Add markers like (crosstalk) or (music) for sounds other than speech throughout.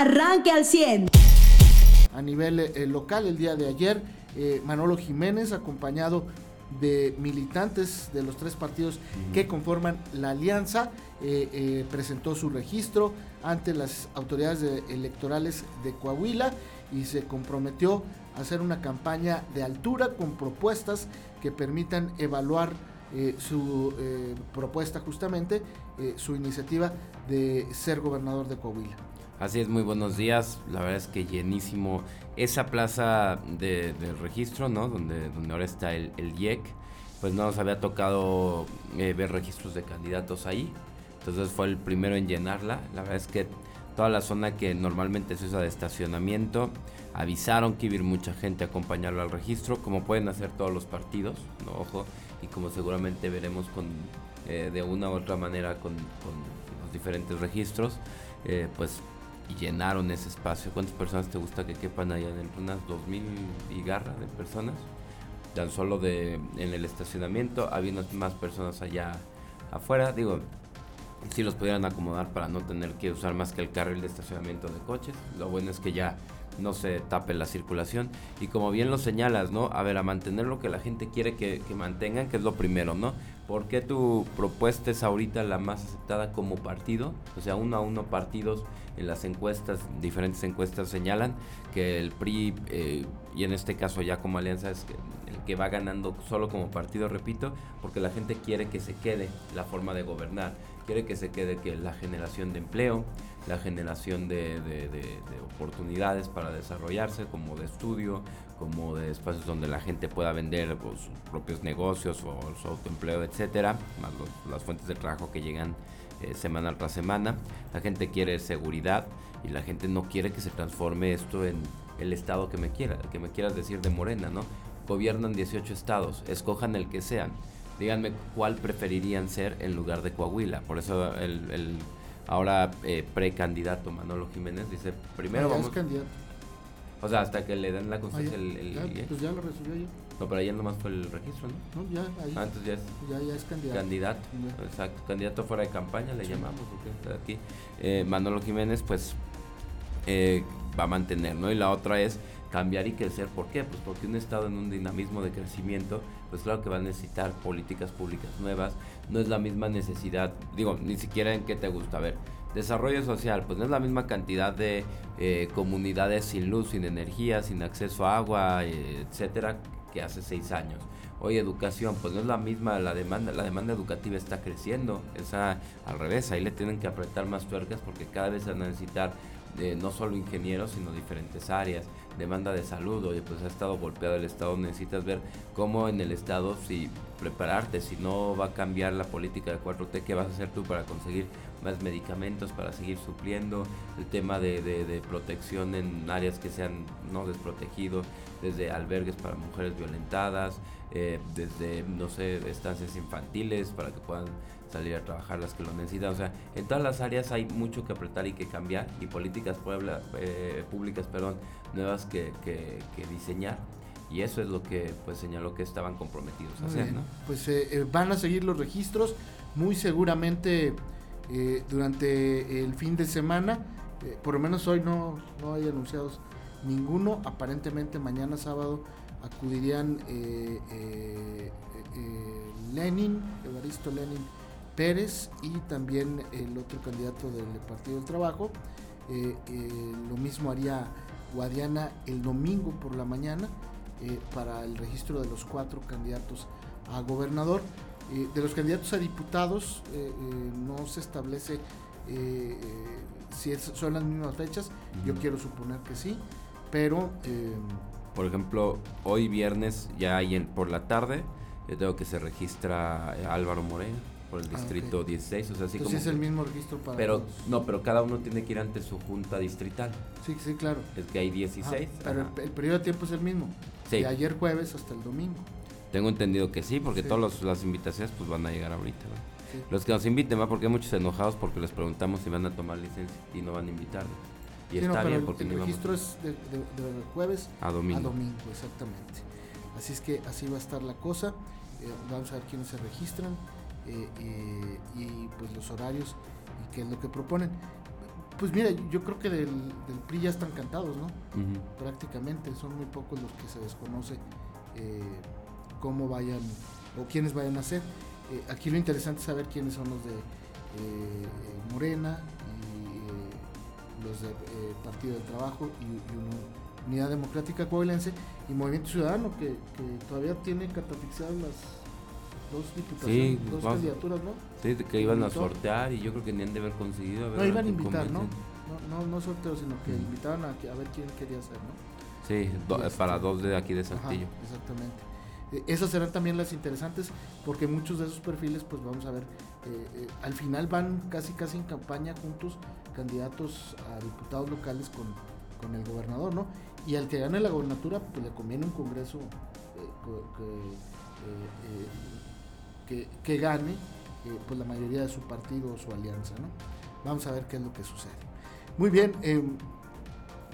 arranque al 100. A nivel eh, local, el día de ayer, eh, Manolo Jiménez, acompañado de militantes de los tres partidos que conforman la alianza, eh, presentó su registro ante las autoridades electorales de Coahuila y se comprometió a hacer una campaña de altura con propuestas que permitan evaluar su propuesta justamente, su iniciativa de ser gobernador de Coahuila. Así es, muy buenos días. La verdad es que llenísimo esa plaza de, registro, ¿no? Donde, ahora está el, el IEC. Pues no nos había tocado eh, ver registros de candidatos ahí. Entonces fue el primero en llenarla. La verdad es que toda la zona que normalmente se usa de estacionamiento, avisaron que iba a ir mucha gente a acompañarlo al registro, como pueden hacer todos los partidos, ¿no? ojo, y como seguramente veremos con, eh, de una u otra manera con, los diferentes registros, eh, pues y llenaron ese espacio. ¿Cuántas personas te gusta que quepan allá dentro? Unas 2000 y garra de personas. Tan solo de en el estacionamiento había unas más personas allá afuera. Digo, si los pudieran acomodar para no tener que usar más que el carril de estacionamiento de coches. Lo bueno es que ya no se tape la circulación. Y como bien lo señalas, ¿no? A ver, a mantener lo que la gente quiere que, que mantengan, que es lo primero, ¿no? ¿Por qué tu propuesta es ahorita la más aceptada como partido? O sea, uno a uno partidos en las encuestas, diferentes encuestas señalan que el PRI, eh, y en este caso ya como alianza, es el que va ganando solo como partido, repito, porque la gente quiere que se quede la forma de gobernar, quiere que se quede que la generación de empleo, la generación de, oportunidades para desarrollarse, como de estudio, como de espacios donde la gente pueda vender pues, sus propios negocios o su autoempleo, etcétera, más las fuentes de trabajo que llegan eh, semana tras semana. La gente quiere seguridad y la gente no quiere que se transforme esto en el estado que me quiera, que me quieras decir de Morena, ¿no? Gobiernan 18 estados, escojan el que sean. Díganme cuál preferirían ser en lugar de Coahuila. Por eso el ahora eh, precandidato Manolo Jiménez dice, primero ah, vamos... Es candidato. O sea, hasta que le den la concesión el, el, Pues ya lo recibió ayer. No, pero ayer nomás fue el registro, ¿no? No, ya, ahí. Ah, entonces ya es, ya, ya es candidato. Candidato, exacto. Candidato fuera de campaña, le llamamos, porque aquí. Eh, Manolo Jiménez, pues, eh, va a mantener, ¿no? Y la otra es cambiar y crecer. ¿Por qué? Pues porque un Estado en un dinamismo de crecimiento, pues claro que va a necesitar políticas públicas nuevas. No es la misma necesidad, digo, ni siquiera en qué te gusta. A ver, desarrollo social, pues no es la misma cantidad de eh, comunidades sin luz, sin energía, sin acceso a agua, eh, etcétera, que hace seis años. Hoy educación, pues no es la misma la demanda, la demanda educativa está creciendo, esa al revés, ahí le tienen que apretar más tuercas porque cada vez van a necesitar de no solo ingenieros, sino diferentes áreas, demanda de salud, oye, pues ha estado golpeado el Estado, necesitas ver cómo en el Estado, si prepararte, si no va a cambiar la política de 4T, ¿qué vas a hacer tú para conseguir más medicamentos, para seguir supliendo? El tema de, de, protección en áreas que sean no desprotegidos, desde albergues para mujeres violentadas, eh, desde, no sé, estancias infantiles para que puedan salir a trabajar las que lo necesitan. O sea, en todas las áreas hay mucho que apretar y que cambiar y políticas puebla, eh, públicas perdón, nuevas que, que, diseñar. Y eso es lo que pues señaló que estaban comprometidos a hacer. ¿no? Pues eh, eh, van a seguir los registros, muy seguramente durante el fin de semana, por lo menos hoy no, no hay anunciados ninguno, aparentemente mañana sábado acudirían Lenin, Evaristo Lenin Pérez y también el otro candidato del Partido del Trabajo. Eh, eh, lo mismo haría Guadiana el domingo por la mañana eh, para el registro de los cuatro candidatos a gobernador. de los candidatos a diputados no se establece si son las mismas fechas, yo quiero suponer que sí, pero... por ejemplo, hoy viernes ya hay en, por la tarde, yo tengo que se registra Álvaro Moreno por el ah, distrito 16, o sea, así como es el mismo registro para Pero no, pero cada uno tiene que ir ante su junta distrital. Sí, sí, claro. Es que hay 16. pero el, periodo de tiempo es el mismo. Sí. De ayer jueves hasta el domingo. Tengo entendido que sí, porque todas las invitaciones pues van a llegar ahorita. Los que nos inviten, ¿va? porque hay muchos enojados porque les preguntamos si van a tomar licencia y no van a invitarnos. Y está bien porque el, registro es de, jueves a domingo. A domingo, exactamente. Así es que así va a estar la cosa. Eh, vamos a ver quiénes se registran. Eh, eh, y pues los horarios y qué es lo que proponen. Pues mira, yo creo que del, del PRI ya están cantados, ¿no? Prácticamente, son muy pocos los que se desconoce eh, cómo vayan o quiénes vayan a ser. Eh, aquí lo interesante es saber quiénes son los de eh, Morena y los del Partido del Trabajo y, Unidad Democrática Coahuilense y Movimiento Ciudadano, que, todavía tiene catafixadas las dos diputaciones, dos candidaturas, ¿no? Sí, que iban a sortear y yo creo que ni han de haber conseguido. no, iban a invitar, ¿no? ¿no? No, sorteo, sino que invitaban a, a, ver quién quería ser, ¿no? Sí, para este, dos de aquí de Saltillo. exactamente. Eh, esas serán también las interesantes porque muchos de esos perfiles, pues vamos a ver, eh, eh, al final van casi casi en campaña juntos candidatos a diputados locales con, con el gobernador, ¿no? Y al que gane la gobernatura, pues le conviene un congreso que, que, gane pues la mayoría de su partido o su alianza, ¿no? Vamos a ver qué es lo que sucede. Muy bien, em,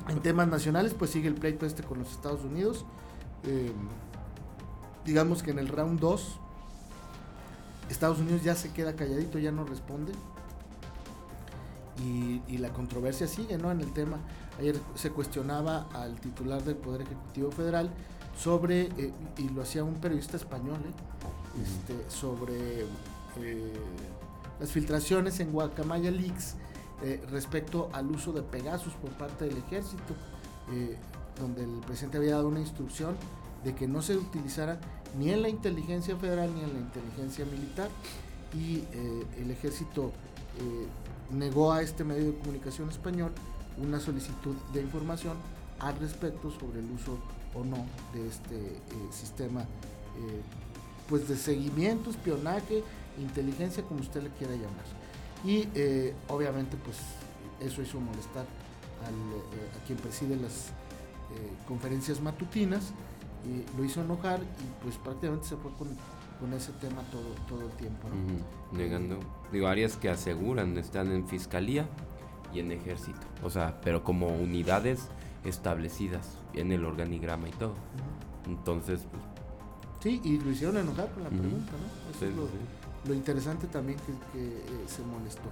en temas nacionales, pues sigue el pleito este con los Estados Unidos. Em, digamos que en el round 2, Estados Unidos ya se queda calladito, ya no responde. Y, la controversia sigue, ¿no? En el tema. Ayer se cuestionaba al titular del Poder Ejecutivo Federal sobre, eh, y lo hacía un periodista español, ¿eh? este, sobre eh, las filtraciones en Guacamaya Leaks respecto al uso de Pegasus por parte del ejército, donde el presidente había dado una instrucción de que no se utilizara ni en la inteligencia federal ni en la inteligencia militar y el ejército negó a este medio de comunicación español una solicitud de información al respecto sobre el uso o no de este sistema pues de seguimiento, espionaje, inteligencia, como usted le quiera llamar. Y eh, obviamente pues eso hizo molestar eh, a quien preside las eh, conferencias matutinas, y lo hizo enojar y pues prácticamente se fue con, ese tema todo, todo el tiempo. Negando, digo, áreas que aseguran están en fiscalía y en ejército, o sea, pero como unidades establecidas en el organigrama y todo. Entonces, pues... Sí, y lo hicieron enojar con la pregunta, ¿no? Eso es lo, lo interesante también que, eh, se molestó.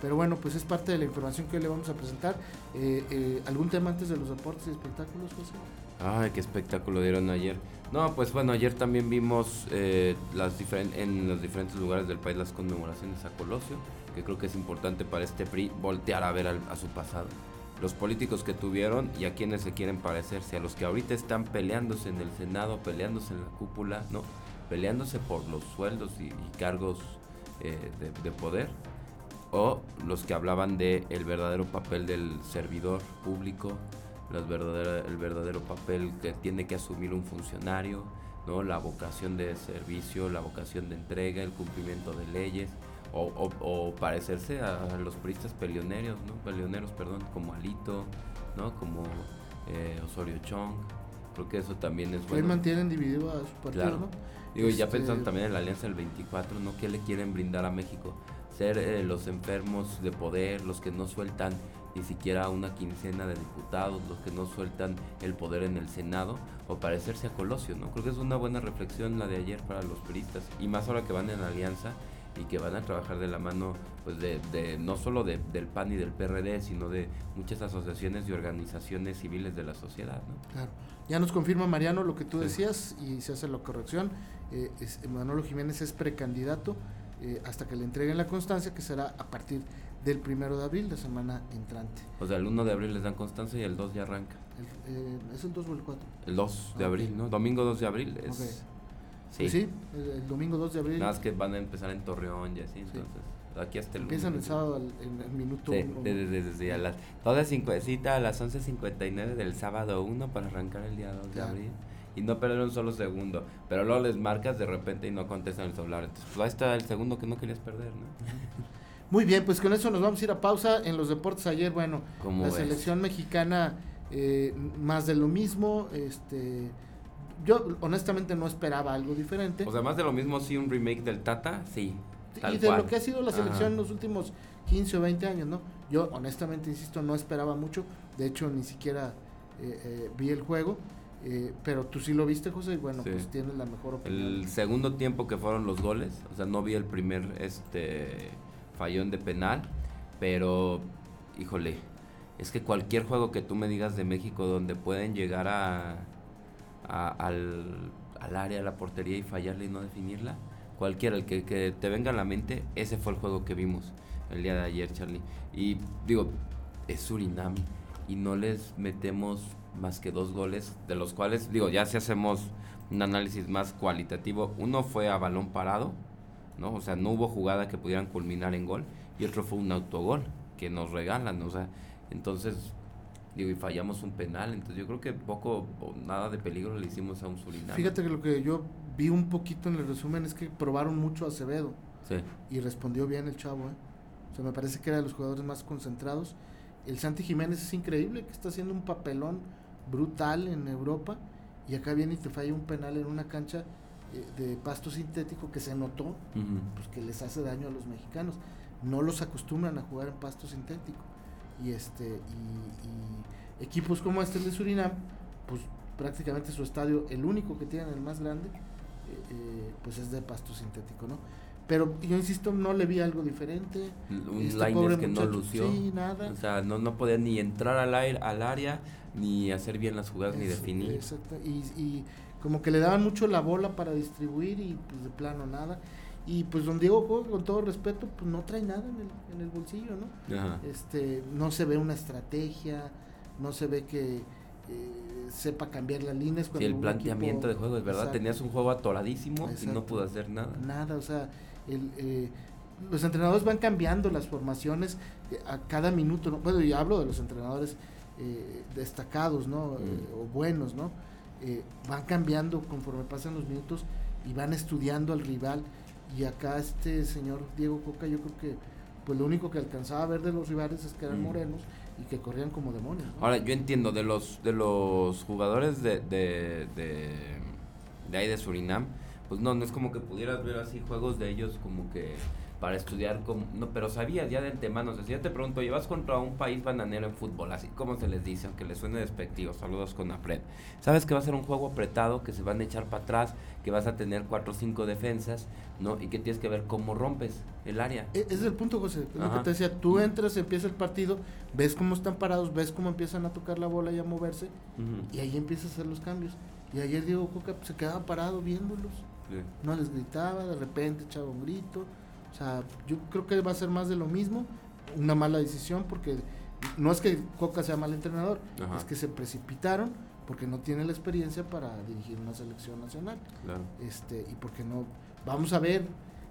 Pero bueno, pues es parte de la información que hoy le vamos a presentar. Eh, eh, ¿Algún tema antes de los deportes y espectáculos, José? Ay, qué espectáculo dieron ayer. No, pues bueno, ayer también vimos las en los diferentes lugares del país las conmemoraciones a Colosio, que creo que es importante para este PRI voltear a ver a su pasado. Los políticos que tuvieron y a quienes se quieren parecerse, a los que ahorita están peleándose en el Senado, peleándose en la cúpula, ¿no? peleándose por los sueldos y, cargos eh, de, poder, o los que hablaban de el verdadero papel del servidor público, el verdadero papel que tiene que asumir un funcionario, ¿no? la vocación de servicio, la vocación de entrega, el cumplimiento de leyes, o, parecerse a, los puristas peleoneros, ¿no? peleoneros perdón, como Alito, ¿no? como eh, Osorio Chong. Creo que eso también es bueno. mantienen dividido a su partido, ¿no? Digo, ya este, pensando también en la Alianza del 24, ¿no? ¿Qué le quieren brindar a México? Ser eh, los enfermos de poder, los que no sueltan ni siquiera una quincena de diputados, los que no sueltan el poder en el Senado, o parecerse a Colosio, ¿no? Creo que es una buena reflexión la de ayer para los peristas, y más ahora que van en alianza y que van a trabajar de la mano, pues de, de no solo de, del PAN y del PRD, sino de muchas asociaciones y organizaciones civiles de la sociedad, ¿no? Claro. Ya nos confirma Mariano lo que tú decías y se hace la corrección. Eh, Manolo Jiménez es precandidato eh, hasta que le entreguen la constancia, que será a partir del primero de abril, de semana entrante. O sea, el 1 de abril les dan constancia y el 2 ya arranca. Eh, ¿Es el 2 o el 4? El 2 de ah, abril, ¿no? Domingo 2 de abril es... Sí, sí el, domingo 2 de abril. Nada más que van a empezar en Torreón y así, entonces... Aquí hasta el Empiezan el sábado en el minuto sí, Desde, desde, a las, toda cita a las 11.59 del sábado 1 para arrancar el día 2 de abril y no perder un solo segundo. Pero luego les marcas de repente y no contestan el celular. Entonces, pues ahí está el segundo que no querías perder, ¿no? Muy bien, pues con eso nos vamos a ir a pausa. En los deportes ayer, bueno, la selección mexicana eh, más de lo mismo. Este, yo honestamente no esperaba algo diferente. O sea, más de lo mismo, sí, un remake del Tata, sí. y de lo que ha sido la selección en los últimos 15 o 20 años, ¿no? Yo honestamente, insisto, no esperaba mucho. De hecho, ni siquiera eh, eh, vi el juego. Eh, pero tú sí lo viste, José, y bueno, pues tienes la mejor opinión. El segundo tiempo que fueron los goles, o sea, no vi el primer este fallón de penal, pero híjole, es que cualquier juego que tú me digas de México donde pueden llegar a, al, al, área, a la portería y fallarle y no definirla, cualquiera, el que, que te venga a la mente, ese fue el juego que vimos el día de ayer, Charlie. Y digo, es Surinam y no les metemos más que dos goles, de los cuales, digo, ya si hacemos un análisis más cualitativo, uno fue a balón parado, ¿no? O sea, no hubo jugada que pudieran culminar en gol, y otro fue un autogol que nos regalan, o sea, entonces, digo, y fallamos un penal, entonces yo creo que poco o nada de peligro le hicimos a un Surinam. Fíjate que lo que yo vi un poquito en el resumen es que probaron mucho a Acevedo. Sí. Y respondió bien el chavo, ¿eh? O sea, me parece que era de los jugadores más concentrados. El Santi Jiménez es increíble, que está haciendo un papelón brutal en Europa y acá viene y te falla un penal en una cancha eh, de pasto sintético que se notó, pues que les hace daño a los mexicanos. No los acostumbran a jugar en pasto sintético. Y este y, equipos como este de Surinam, pues prácticamente su estadio, el único que tienen, el más grande, eh, eh, pues es de pasto sintético, ¿no? Pero yo insisto, no le vi algo diferente. Un este que no lució. nada. O sea, no, no podía ni entrar al, aire, al área, ni hacer bien las jugadas, ni definir. Exacto. Y, y, como que le daban mucho la bola para distribuir y pues de plano nada. Y pues don Diego, con todo respeto, pues no trae nada en el, en el bolsillo, ¿no? Este, no se ve una estrategia, no se ve que eh, sepa cambiar las líneas. Sí, el planteamiento de juego es verdad, tenías un juego atoradísimo y no pudo hacer nada. Nada, o sea, eh, los entrenadores van cambiando las formaciones eh, a cada minuto, ¿no? bueno, y hablo de los entrenadores eh, destacados, ¿no? Mm. o buenos, ¿no? van cambiando conforme pasan los minutos y van estudiando al rival. Y acá este señor Diego Coca, yo creo que pues lo único que alcanzaba a ver de los rivales es que eran mm. morenos y que corrían como demonios. Ahora, yo entiendo, de los, de los jugadores de, de, de, de ahí de Surinam, pues no, no es como que pudieras ver así juegos de ellos como que para estudiar, como, no, pero sabías ya de antemano, o sea, si ya te pregunto, llevas contra un país bananero en fútbol, así como se les dice, aunque les suene despectivo, saludos con Apred, sabes que va a ser un juego apretado, que se van a echar para atrás, que vas a tener cuatro o cinco defensas, ¿no? Y que tienes que ver cómo rompes el área. E, ese es el punto, José, lo que te decía, tú entras, empieza el partido, ves cómo están parados, ves cómo empiezan a tocar la bola y a moverse, y ahí empiezas a hacer los cambios. Y ayer Diego Coca se quedaba parado viéndolos. No les gritaba, de repente echaba un grito. O sea, yo creo que va a ser más de lo mismo. Una mala decisión porque no es que Coca sea mal entrenador, es que se precipitaron porque no tiene la experiencia para dirigir una selección nacional. Este, y porque no. Vamos a ver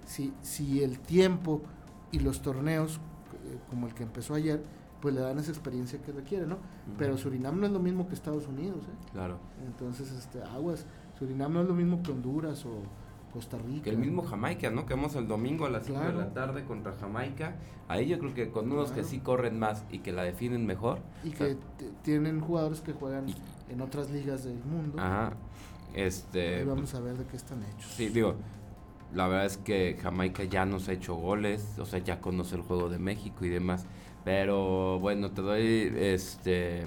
si, si el tiempo y los torneos, eh, como el que empezó ayer, pues le dan esa experiencia que requiere, ¿no? Pero Surinam no es lo mismo que Estados Unidos, ¿eh? Claro. Entonces, este, aguas. Surinam no es lo mismo que Honduras o Costa Rica. Que el mismo Jamaica, ¿no? Que vamos el domingo a las 5 de la tarde contra Jamaica. Ahí yo creo que con unos que sí corren más y que la definen mejor. Y que tienen jugadores que juegan en otras ligas del mundo. Ajá. Este, vamos a ver de qué están hechos. Sí, digo, la verdad es que Jamaica ya nos ha hecho goles, o sea, ya conoce el juego de México y demás. Pero bueno, te doy este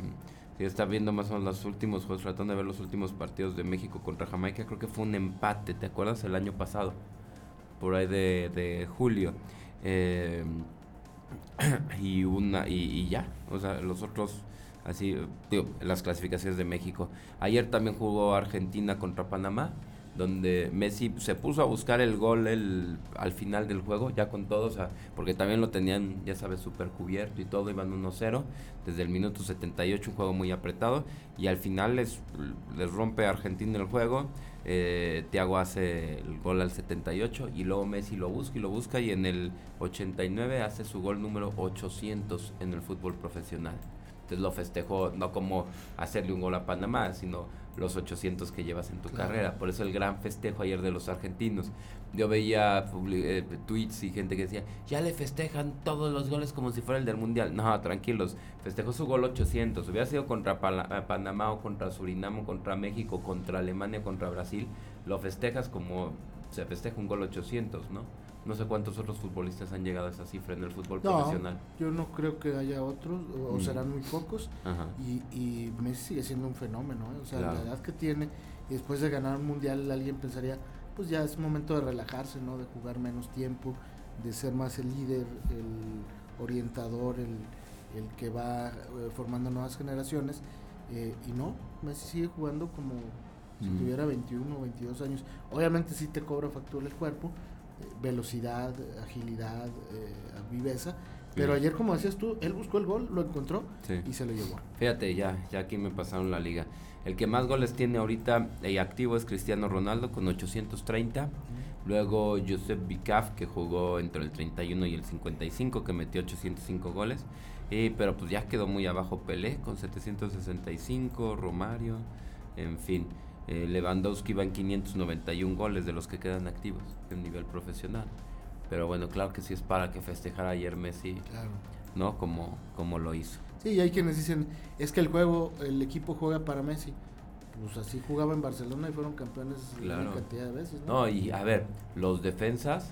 si está viendo más o menos los últimos juegos, tratando de ver los últimos partidos de México contra Jamaica, creo que fue un empate, ¿te acuerdas? El año pasado, por ahí de, julio. Eh, (clears throat) y una y, ya, o sea, los otros, así, las clasificaciones de México. Ayer también jugó Argentina contra Panamá donde Messi se puso a buscar el gol el, al final del juego, ya con todos, porque también lo tenían, ya sabes, súper cubierto y todo, iban 1-0, desde el minuto 78, un juego muy apretado, y al final les, les rompe Argentina el juego, eh, Thiago hace el gol al 78, y luego Messi lo busca y lo busca, y en el 89 hace su gol número 800 en el fútbol profesional. Entonces lo festejó no como hacerle un gol a Panamá, sino los 800 que llevas en tu carrera. Por eso el gran festejo ayer de los argentinos. Yo veía eh, tweets y gente que decía, ya le festejan todos los goles como si fuera el del Mundial. No, tranquilos, festejó su gol 800. Hubiera sido contra eh, Panamá o contra Surinam o contra México, contra Alemania, contra Brasil. Lo festejas como se festeja un gol 800, ¿no? No sé cuántos otros futbolistas han llegado a esa cifra en el fútbol profesional. Yo no creo que haya otros, o, mm. serán muy pocos. Y, y, Messi sigue siendo un fenómeno. ¿eh? O sea, la edad que tiene, y después de ganar un mundial, alguien pensaría, pues ya es momento de relajarse, ¿no? De jugar menos tiempo, de ser más el líder, el orientador, el, el que va eh, formando nuevas generaciones. Eh, y no, Messi sigue jugando como si Mm. tuviera 21 o 22 años. Obviamente sí te cobra factura el cuerpo, velocidad, agilidad, eh, viveza. Pero ayer, como decías tú, él buscó el gol, lo encontró Sí. y se lo llevó. Fíjate, ya, ya aquí me pasaron la liga. El que más goles tiene ahorita y activo es Cristiano Ronaldo con 830. Luego Josep Bicaf, que jugó entre el 31 y el 55, que metió 805 goles. Y, pero pues ya quedó muy abajo Pelé con 765, Romario, en fin. Eh, Lewandowski va en 591 goles de los que quedan activos en nivel profesional. Pero bueno, claro que sí es para que festejara ayer Messi, Claro. ¿no? Como, como lo hizo. Sí, y hay quienes dicen, es que el juego, el equipo juega para Messi. Pues así jugaba en Barcelona y fueron campeones Claro. una cantidad de veces, ¿no? No, y a ver, los defensas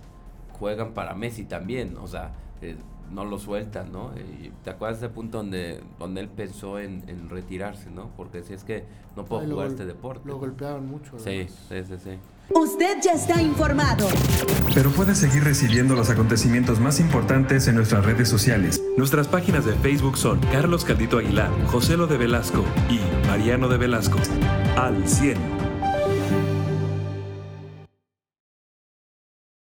juegan para Messi también, o sea, eh, no lo sueltan, ¿no? Y ¿Te acuerdas de ese punto donde, donde él pensó en, en retirarse, ¿no? Porque si es que no puedo Ay, jugar este deporte. Lo golpeaban mucho. Sí, sí, sí, sí. Usted ya está informado. Pero puedes seguir recibiendo los acontecimientos más importantes en nuestras redes sociales. Nuestras páginas de Facebook son Carlos Caldito Aguilar, José Lo de Velasco y Mariano de Velasco. Al 100.